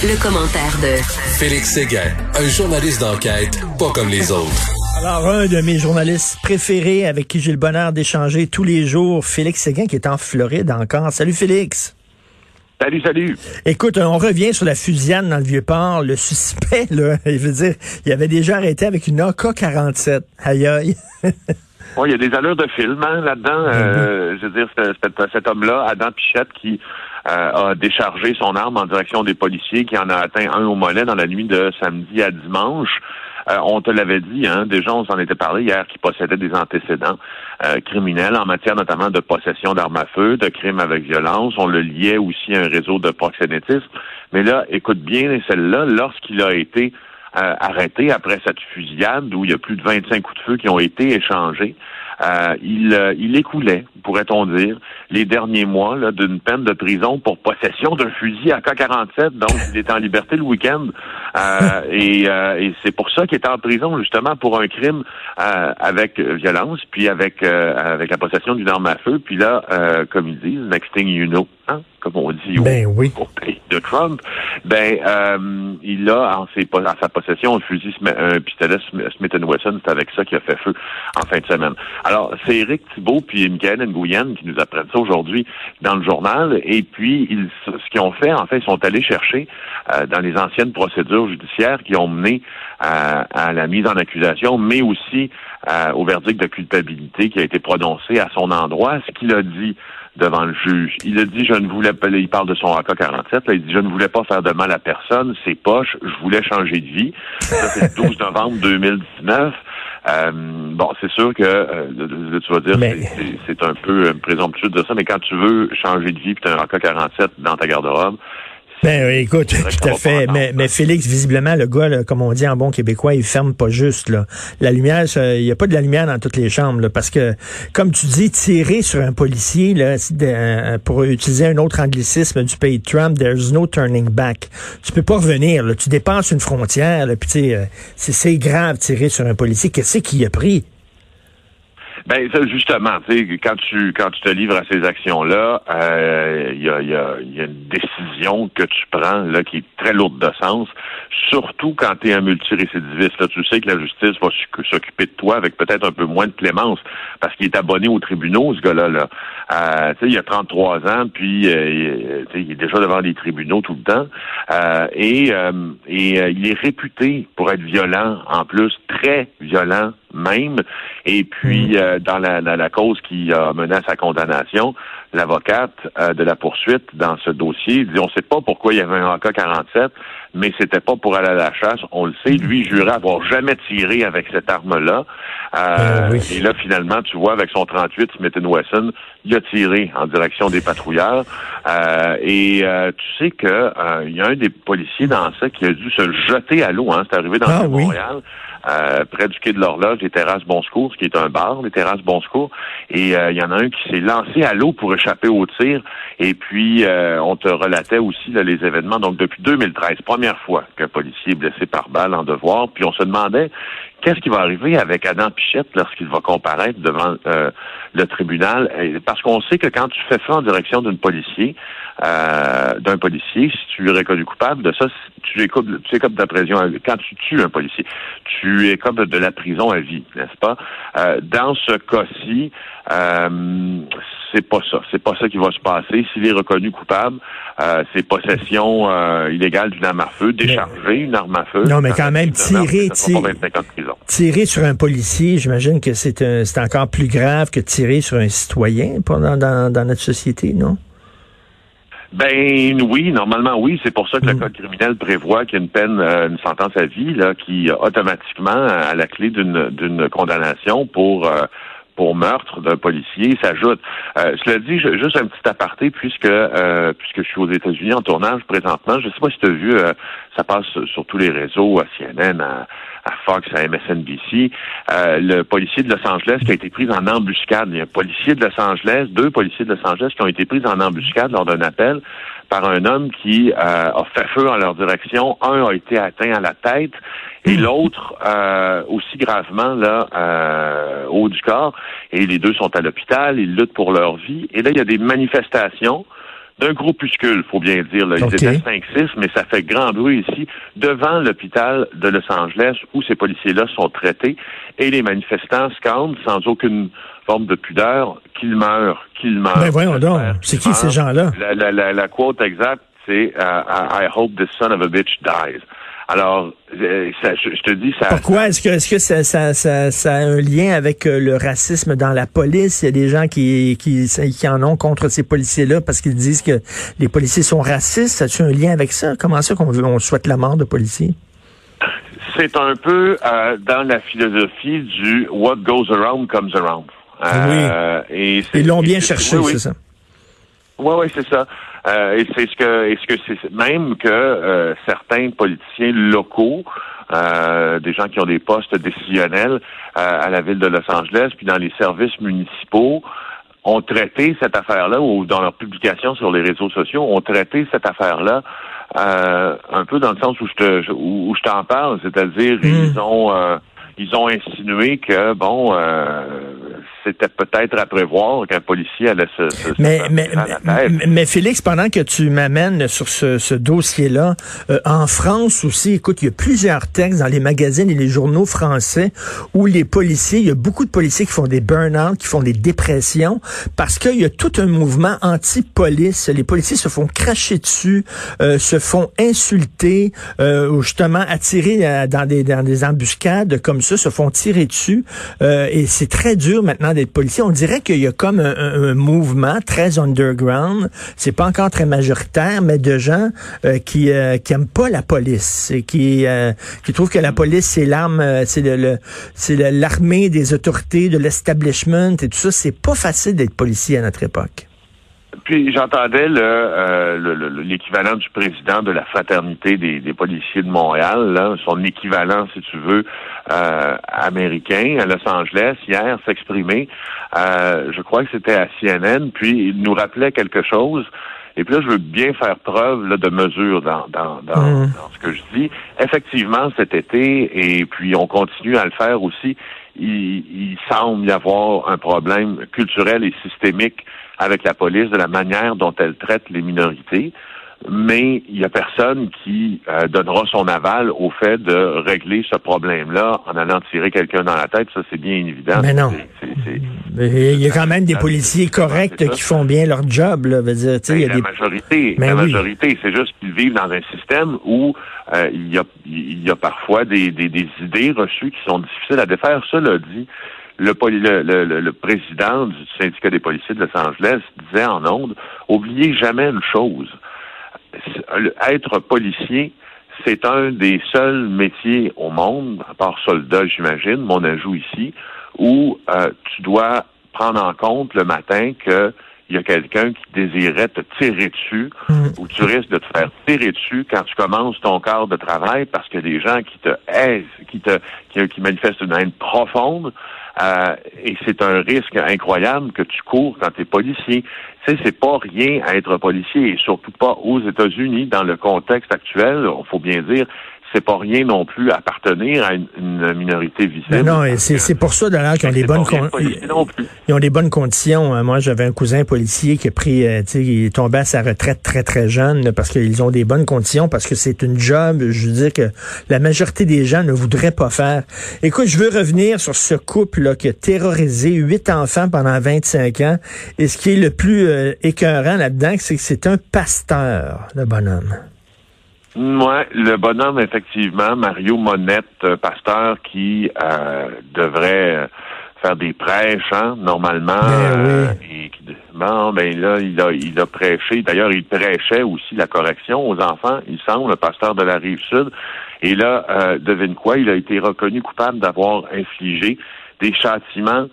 Le, commentaire de Félix Séguin, un journaliste d'enquête pas comme les autres. Alors, un de mes journalistes préférés avec qui j'ai le bonheur d'échanger tous les jours, Félix Séguin, qui est en Floride encore. Salut Félix. Salut, salut. Écoute, on revient sur la fusillade dans le Vieux-Port. Le suspect, là, il veut dire, il avait déjà arrêté avec une AK-47. Aïe aïe. Oui, il y a des allures de film hein, là-dedans. Ben euh, je veux dire, cet, cet homme-là, Adam Pichette, qui euh, a déchargé son arme en direction des policiers, qui en a atteint un au mollet dans la nuit de samedi à dimanche. Euh, on te l'avait dit, hein, déjà on s'en était parlé hier, qui possédait des antécédents criminels en matière notamment de possession d'armes à feu, de crimes avec violence. On le liait aussi à un réseau de proxénétisme. Mais là, écoute bien celle-là, lorsqu'il a été euh, arrêté après cette fusillade où il y a plus de 25 coups de feu qui ont été échangés. Euh, il, euh, il écoulait, pourrait-on dire, les derniers mois d'une peine de prison pour possession d'un fusil à K-47. Donc, il est en liberté le week-end. Euh, et, et c'est pour ça qu'il est en prison, justement, pour un crime avec violence, puis avec avec la possession d'une arme à feu. Puis là, comme ils disent, next thing you know, hein, comme on dit ben, au, oui. de Trump, ben il a en, ses, en sa possession un fusil, un pistolet Smith Wesson. C'est avec ça qu'il a fait feu en fin de semaine. Alors, c'est Eric Thibault puis Michael Nguyen qui nous apprennent ça aujourd'hui dans le journal. Et puis, ils, ce qu'ils ont fait, en fait, ils sont allés chercher euh, dans les anciennes procédures judiciaires qui ont mené euh, à la mise en accusation, mais aussi euh, au verdict de culpabilité qui a été prononcé à son endroit. Ce qu'il a dit devant le juge. Il a dit, je ne voulais pas, il parle de son AK-47, il dit, je ne voulais pas faire de mal à personne, c'est poche, je voulais changer de vie. Ça, c'est le 12 novembre 2019. Euh, bon, c'est sûr que euh, tu vas dire c'est un peu présomptueux de ça, mais quand tu veux changer de vie puis tu as un AK-47 dans ta garde-robe, ben écoute, tout à fait. Mais, mais, Félix, visiblement, le gars, comme on dit en bon québécois, il ferme pas juste. Là. La lumière, il n'y a pas de la lumière dans toutes les chambres. Là, parce que, comme tu dis, tirer sur un policier, là, euh, pour utiliser un autre anglicisme du pays de Trump, there's no turning back. Tu peux pas revenir. Là. Tu dépasses une frontière. Là, puis euh, c'est grave tirer sur un policier. Qu'est-ce qu'il a pris? Ben justement, tu sais, quand tu quand tu te livres à ces actions-là, il euh, y, a, y, a, y, a, une décision que tu prends là qui est très lourde de sens, surtout quand tu es un multirécidiviste. Là, tu sais que la justice va s'occuper de toi avec peut-être un peu moins de clémence parce qu'il est abonné aux tribunaux, ce gars-là. Là. Euh, il a 33 ans, puis euh, il est déjà devant les tribunaux tout le temps. Euh, et et il est réputé pour être violent, en plus, très violent même. Et puis, mm. dans la, la, cause qui a mené à sa condamnation, l'avocate de la poursuite dans ce dossier dit on sait pas pourquoi il y avait un AK-47, mais c'était pas pour aller à la chasse, on le sait. Lui jurait avoir jamais tiré avec cette arme-là. Euh, ben et là, finalement, tu vois, avec son 38 Smith Wesson, il a tiré en direction des patrouilleurs. Euh, et euh, tu sais que il y a un des policiers dans ça qui a dû se jeter à l'eau. Hein, C'est arrivé dans ah, Montréal. Près du quai de l'horloge, les terrasses Bon Secours, qui est un bar, les terrasses Bon Secours. Et il y en a un qui s'est lancé à l'eau pour échapper au tir. Et puis, on te relatait aussi là, les événements. Donc, depuis 2013, première fois qu'un policier est blessé par balle en devoir. Puis, on se demandait qu'est-ce qui va arriver avec Adam Pichette lorsqu'il va comparaître devant euh, le tribunal? Parce qu'on sait que quand tu fais ça en direction d'un policier, euh, d'un policier, si tu es reconnu coupable de ça, tu es comme, tu es comme de la prison Quand tu tues un policier, tu es comme de la prison à vie, n'est-ce pas? Euh, dans ce cas-ci, c'est pas ça. C'est pas ça qui va se passer. S'il est reconnu coupable, euh, c'est possession euh, illégale d'une arme à feu, décharger une arme à feu. Non, mais quand même, tirer, tirer, sur un policier, j'imagine que c'est c'est encore plus grave que tirer sur un citoyen dans, dans, dans notre société, non? Ben oui, normalement oui. C'est pour ça que le mm. code criminel prévoit qu'il y a une peine, euh, une sentence à vie là, qui automatiquement à la clé d'une d'une condamnation pour euh, pour meurtre d'un policier s'ajoute. Euh, cela dit, juste un petit aparté, puisque euh, puisque je suis aux États-Unis en tournage présentement, je ne sais pas si tu as vu, euh, ça passe sur tous les réseaux, à CNN, à, Fox, à MSNBC, euh, le policier de Los Angeles qui a été pris en embuscade. Il y a un policier de Los Angeles, deux policiers de Los Angeles qui ont été pris en embuscade lors d'un appel par un homme qui a fait feu en leur direction. Un a été atteint à la tête et hmm. l'autre euh, aussi gravement là euh, haut du corps. Et les deux sont à l'hôpital, ils luttent pour leur vie. Et là, il y a des manifestations d'un groupuscule, faut bien dire. Là. Ils étaient 5-6, mais ça fait grand bruit ici, devant l'hôpital de Los Angeles, où ces policiers-là sont traités, et les manifestants scandent sans aucune forme de pudeur qu'ils meurent, qu'ils meurent. Ben voyons donc, c'est qui ces gens-là? La, la, la, la quote exacte, c'est uh, I hope the son of a bitch dies. Alors, euh, ça, je, te dis ça. Pourquoi? Est-ce que est-ce que ça, ça, ça, ça, a un lien avec euh, le racisme dans la police? Il y a des gens qui qui, qui en ont contre ces policiers-là parce qu'ils disent que les policiers sont racistes. Ça a un lien avec ça? Comment ça qu'on on souhaite la mort de policiers? C'est un peu euh, dans la philosophie du what goes around comes around. Euh, oui. Et Ils l'ont bien cherché, c'est ça. Oui, oui, c'est ça. Euh, et c'est ce que, est-ce que c'est même que euh, certains politiciens locaux, euh, des gens qui ont des postes décisionnels à la ville de Los Angeles, puis dans les services municipaux, ont traité cette affaire-là, ou dans leurs publications sur les réseaux sociaux, ont traité cette affaire-là un peu dans le sens où je te où, je t'en parle, c'est-à-dire hmm. ils ont ils ont insinué que bon c'était peut-être à prévoir qu'un policier allait se, se mais, mais, mais, Félix, pendant que tu m'amènes sur ce, ce dossier-là, euh, en France aussi, écoute, il y a plusieurs textes dans les magazines et les journaux français où les policiers, il y a beaucoup de policiers qui font des burn-out, qui font des dépressions, parce qu'il y a tout un mouvement anti-police. Les policiers se font cracher dessus, euh, se font insulter, euh, ou justement attirer euh, dans des, dans des embuscades comme ça, se font tirer dessus. et c'est très dur maintenant d'être policier. On dirait qu'il y a comme un, mouvement très underground. C'est pas encore très majoritaire, mais de gens euh, qui euh, qui aiment pas la police et qui euh, qui trouvent que la police c'est l'arme, c'est le, c'est l'armée des autorités, de l'establishment et tout ça. C'est pas facile d'être policier à notre époque. Puis j'entendais le, l'équivalent du président de la fraternité des, des policiers de Montréal, là, son équivalent, si tu veux, euh, américain à Los Angeles hier s'exprimer. Euh, je crois que c'était à CNN, puis il nous rappelait quelque chose. Et puis là, je veux bien faire preuve là, de mesure dans, dans, dans, mm. dans, ce que je dis. Effectivement, cet été, et puis on continue à le faire aussi, il, semble y avoir un problème culturel et systémique avec la police de la manière dont elle traite les minorités mais il n'y a personne qui euh, donnera son aval au fait de régler ce problème-là en allant tirer quelqu'un dans la tête. Ça, c'est bien évident. Mais non. il y a quand même des policiers corrects qui font bien leur job. Là, veut dire, y a la majorité, la majorité, c'est juste qu'ils vivent dans un système où euh, il, y y a parfois des, des, des idées reçues qui sont difficiles à défaire. Cela dit, le, le, le, le, président du syndicat des policiers de Los Angeles disait en ondes, oubliez jamais une chose, être policier, c'est un des seuls métiers au monde, à part soldat, j'imagine, mon ajout ici, où euh, tu dois prendre en compte le matin que il y a quelqu'un qui désirait te tirer dessus mm. ou tu risques de te faire tirer dessus quand tu commences ton quart de travail parce que des gens qui te haissent, qui te qui, qui manifestent une haine profonde euh, et c'est un risque incroyable que tu cours quand tu es policier. Tu sais, c'est pas rien à être policier, et surtout pas aux États-Unis, dans le contexte actuel, il faut bien dire, c'est pas rien non plus appartenir à une, minorité visible. non, et c'est pour ça d'ailleurs qu'ils ont des bonnes ils ont des bonnes conditions. Hein. Moi, j'avais un cousin policier qui a pris, euh, tu sais, il est tombé à sa retraite très très jeune parce qu'ils ont des bonnes conditions parce que c'est une job, je veux dire que la majorité des gens ne voudraient pas faire. Écoute, je veux revenir sur ce couple là qui a terrorisé huit enfants pendant 25 ans. Et ce qui est le plus euh, écœurant là-dedans, c'est que c'est un pasteur, le bonhomme. Oui, le bonhomme, effectivement, Mario Monette, euh, pasteur qui euh, devrait euh, faire des prêches, hein, normalement. Ben et bon, ben là, il a, il a prêché. D'ailleurs, il prêchait aussi la correction aux enfants, il semble, le pasteur de la rive sud. Et là, devine quoi, il a été reconnu coupable d'avoir infligé des châtiments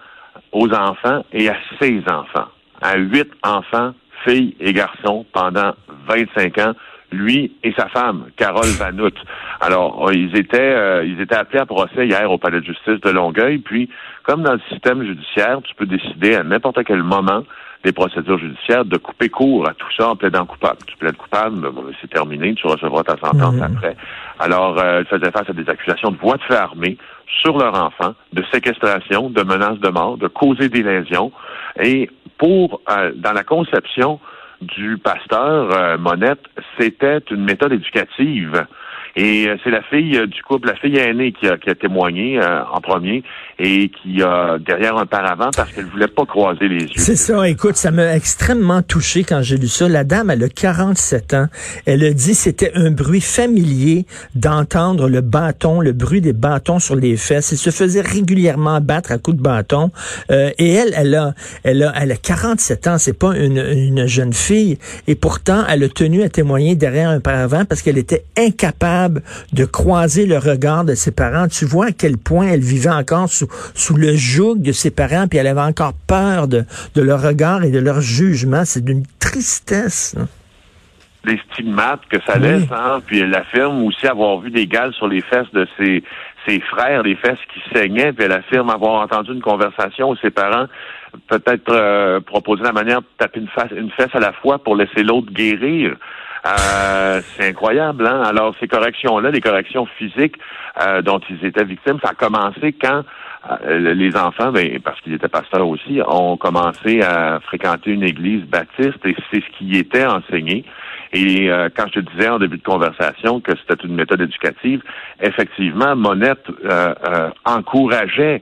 aux enfants et à ses enfants, à huit enfants, filles et garçons, pendant 25 ans lui et sa femme, Carole Vanout. Alors, euh, ils étaient euh, ils étaient appelés à procès hier au palais de justice de Longueuil. Puis, comme dans le système judiciaire, tu peux décider à n'importe quel moment des procédures judiciaires de couper court à tout ça en plaidant coupable. Tu plaides coupable, ben, c'est terminé, tu recevras ta sentence mhm. après. Alors, euh, ils faisaient face à des accusations de voie de fait armée sur leur enfant, de séquestration, de menaces de mort, de causer des lésions. Et pour, dans la conception du pasteur Monette, c'était une méthode éducative. Et euh, c'est la fille euh, du couple, la fille aînée qui a, qui a témoigné euh, en premier et qui a derrière un paravent parce qu'elle voulait pas croiser les yeux. C'est ça, écoute, ça m'a extrêmement touché quand j'ai lu ça. La dame, elle a 47 ans. Elle a dit c'était un bruit familier d'entendre le bâton, le bruit des bâtons sur les fesses. Elle se faisait régulièrement battre à coups de bâton. Euh, et elle, elle a, elle a, elle a 47 ans. C'est pas une, une jeune fille. Et pourtant, elle a tenu à témoigner derrière un paravent parce qu'elle était incapable de croiser le regard de ses parents. Tu vois à quel point elle vivait encore sous, sous le joug de ses parents, puis elle avait encore peur de, de leur regard et de leur jugement. C'est d'une tristesse. Les stigmates que ça laisse, hein? puis elle affirme aussi avoir vu des gales sur les fesses de ses, ses frères, des fesses qui saignaient, puis elle affirme avoir entendu une conversation où ses parents peut-être euh, proposer la manière de taper une, face, une fesse à la fois pour laisser l'autre guérir. Euh, c'est incroyable, hein? Alors, ces corrections-là, les corrections physiques euh, dont ils étaient victimes, ça a commencé quand les enfants, ben, parce qu'ils étaient pasteurs aussi, ont commencé à fréquenter une église baptiste et c'est ce qui était enseigné. Et quand je te disais en début de conversation que c'était une méthode éducative, effectivement, Monette encourageait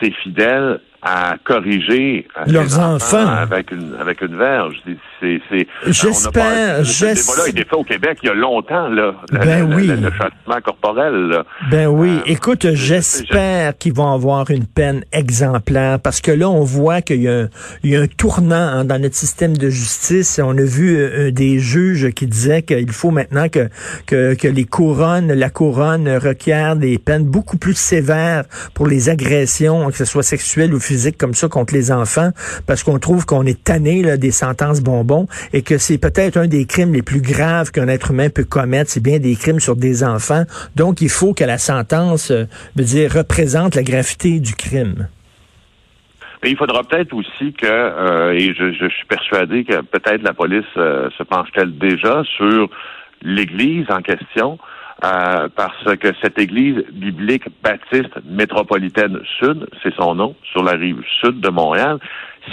ses fidèles à corriger leurs enfants, avec une avec une verge. C'est j'espère est fait au Québec il y a longtemps là. Ben oui. Le, châtiment corporel. Ben oui. Euh, Écoute, j'espère qu'ils vont avoir une peine exemplaire parce que là on voit qu'il y a un, il y a un tournant hein, dans notre système de justice. On a vu euh, des juges qui disaient qu'il faut maintenant que, que que les couronnes, la couronne requiert des peines beaucoup plus sévères pour les agressions, que ce soit sexuelles ou physiques physique comme ça contre les enfants parce qu'on trouve qu'on est tanné là, des sentences bonbons et que c'est peut-être un des crimes les plus graves qu'un être humain peut commettre, c'est bien des crimes sur des enfants. Donc il faut que la sentence, euh, veut dire, représente la gravité du crime. Mais il faudra peut-être aussi que, euh, et je, suis persuadé que peut-être la police euh, se penche-t-elle déjà sur l'Église en question, euh, parce que cette église biblique baptiste métropolitaine sud, c'est son nom, sur la rive sud de Montréal,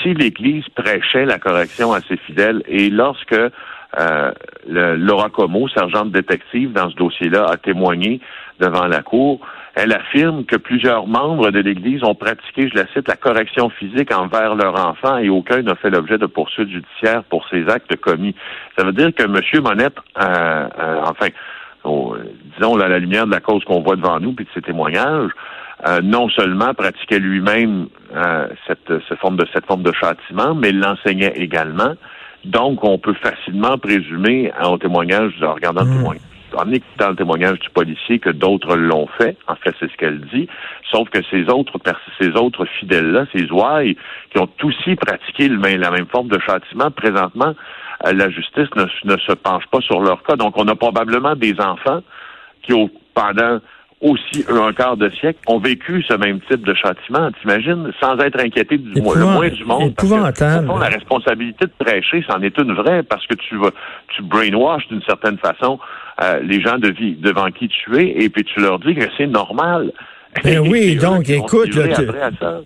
si l'église prêchait la correction à ses fidèles et lorsque euh, le, Laura Como, sergente détective dans ce dossier-là, a témoigné devant la cour, elle affirme que plusieurs membres de l'Église ont pratiqué, je la cite, la correction physique envers leur enfant et aucun n'a fait l'objet de poursuites judiciaires pour ces actes commis. Ça veut dire que M. Monette, euh, enfin, disons, à la lumière de la cause qu'on voit devant nous, puis de ses témoignages, euh, non seulement pratiquait lui-même euh, cette, cette, forme de, cette forme de châtiment, mais l'enseignait également. Donc, on peut facilement présumer, en témoignage, en regardant le mmh. témoignage, en écoutant le témoignage du policier, que d'autres l'ont fait. En fait, c'est ce qu'elle dit. Sauf que ces autres, ces autres fidèles-là, ces ouailles, qui ont aussi pratiqué le la même forme de châtiment, présentement, la justice ne, ne, se penche pas sur leur cas. Donc, on a probablement des enfants qui, ont, pendant aussi un quart de siècle, ont vécu ce même type de châtiment, t'imagines, sans être inquiétés du le moins du monde. Parce que, la responsabilité de prêcher, c'en est une vraie, parce que tu vas, tu brainwash d'une certaine façon euh, les gens de vie devant qui tu es, et puis tu leur dis que c'est normal. Ben oui, donc écoute,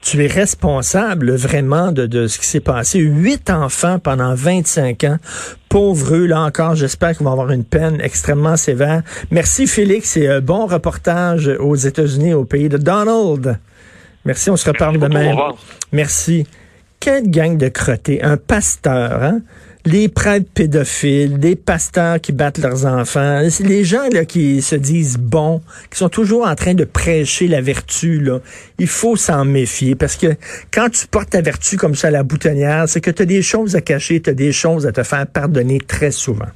tu, es responsable vraiment de, de ce qui s'est passé. Huit enfants pendant 25 ans. Pauvres eux, là encore, j'espère qu'ils vont avoir une peine extrêmement sévère. Merci Félix et un bon reportage aux États-Unis, au pays de Donald. Merci, on se reparle demain. Merci. Quelle gang de crottés. Un pasteur, hein? Les prêtres pédophiles, des pasteurs qui battent leurs enfants, les gens là, qui se disent bons, qui sont toujours en train de prêcher la vertu, là, il faut s'en méfier parce que quand tu portes ta vertu comme ça à la boutonnière, c'est que tu as des choses à cacher, tu as des choses à te faire pardonner très souvent.